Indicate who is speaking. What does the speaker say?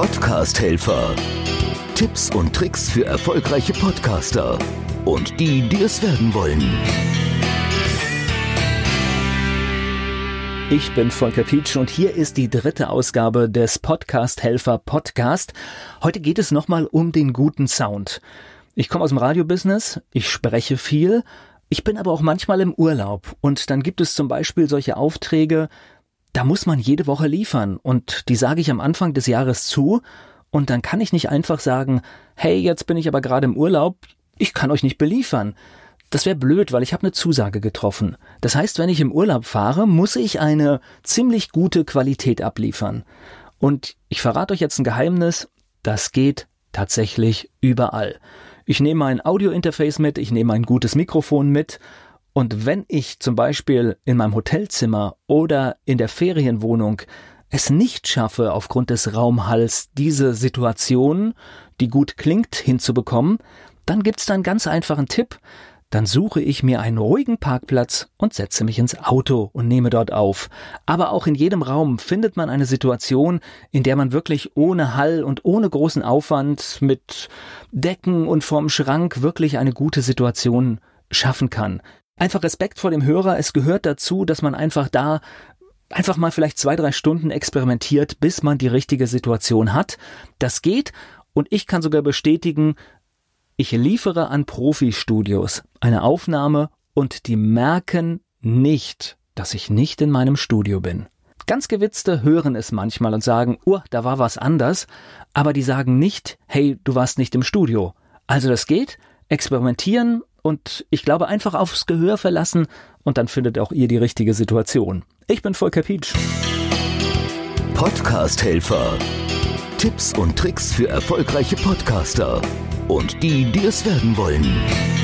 Speaker 1: Podcast-Helfer. Tipps und Tricks für erfolgreiche Podcaster und die, die es werden wollen.
Speaker 2: Ich bin Volker Pietsch und hier ist die dritte Ausgabe des Podcast Helfer Podcast. Heute geht es nochmal um den guten Sound. Ich komme aus dem Radiobusiness, ich spreche viel, ich bin aber auch manchmal im Urlaub und dann gibt es zum Beispiel solche Aufträge, da muss man jede Woche liefern und die sage ich am Anfang des Jahres zu und dann kann ich nicht einfach sagen, hey, jetzt bin ich aber gerade im Urlaub, ich kann euch nicht beliefern. Das wäre blöd, weil ich habe eine Zusage getroffen. Das heißt, wenn ich im Urlaub fahre, muss ich eine ziemlich gute Qualität abliefern. Und ich verrate euch jetzt ein Geheimnis, das geht tatsächlich überall. Ich nehme ein Audiointerface mit, ich nehme ein gutes Mikrofon mit und wenn ich zum Beispiel in meinem Hotelzimmer oder in der Ferienwohnung es nicht schaffe, aufgrund des Raumhalls diese Situation, die gut klingt, hinzubekommen, dann gibt's da einen ganz einfachen Tipp. Dann suche ich mir einen ruhigen Parkplatz und setze mich ins Auto und nehme dort auf. Aber auch in jedem Raum findet man eine Situation, in der man wirklich ohne Hall und ohne großen Aufwand mit Decken und vorm Schrank wirklich eine gute Situation schaffen kann einfach Respekt vor dem Hörer. Es gehört dazu, dass man einfach da einfach mal vielleicht zwei, drei Stunden experimentiert, bis man die richtige Situation hat. Das geht und ich kann sogar bestätigen, ich liefere an Profi-Studios eine Aufnahme und die merken nicht, dass ich nicht in meinem Studio bin. Ganz Gewitzte hören es manchmal und sagen, oh, da war was anders, aber die sagen nicht, hey, du warst nicht im Studio. Also das geht, experimentieren und ich glaube einfach aufs Gehör verlassen und dann findet auch ihr die richtige Situation. Ich bin Volker Pietsch.
Speaker 1: Podcast Helfer. Tipps und Tricks für erfolgreiche Podcaster und die, die es werden wollen.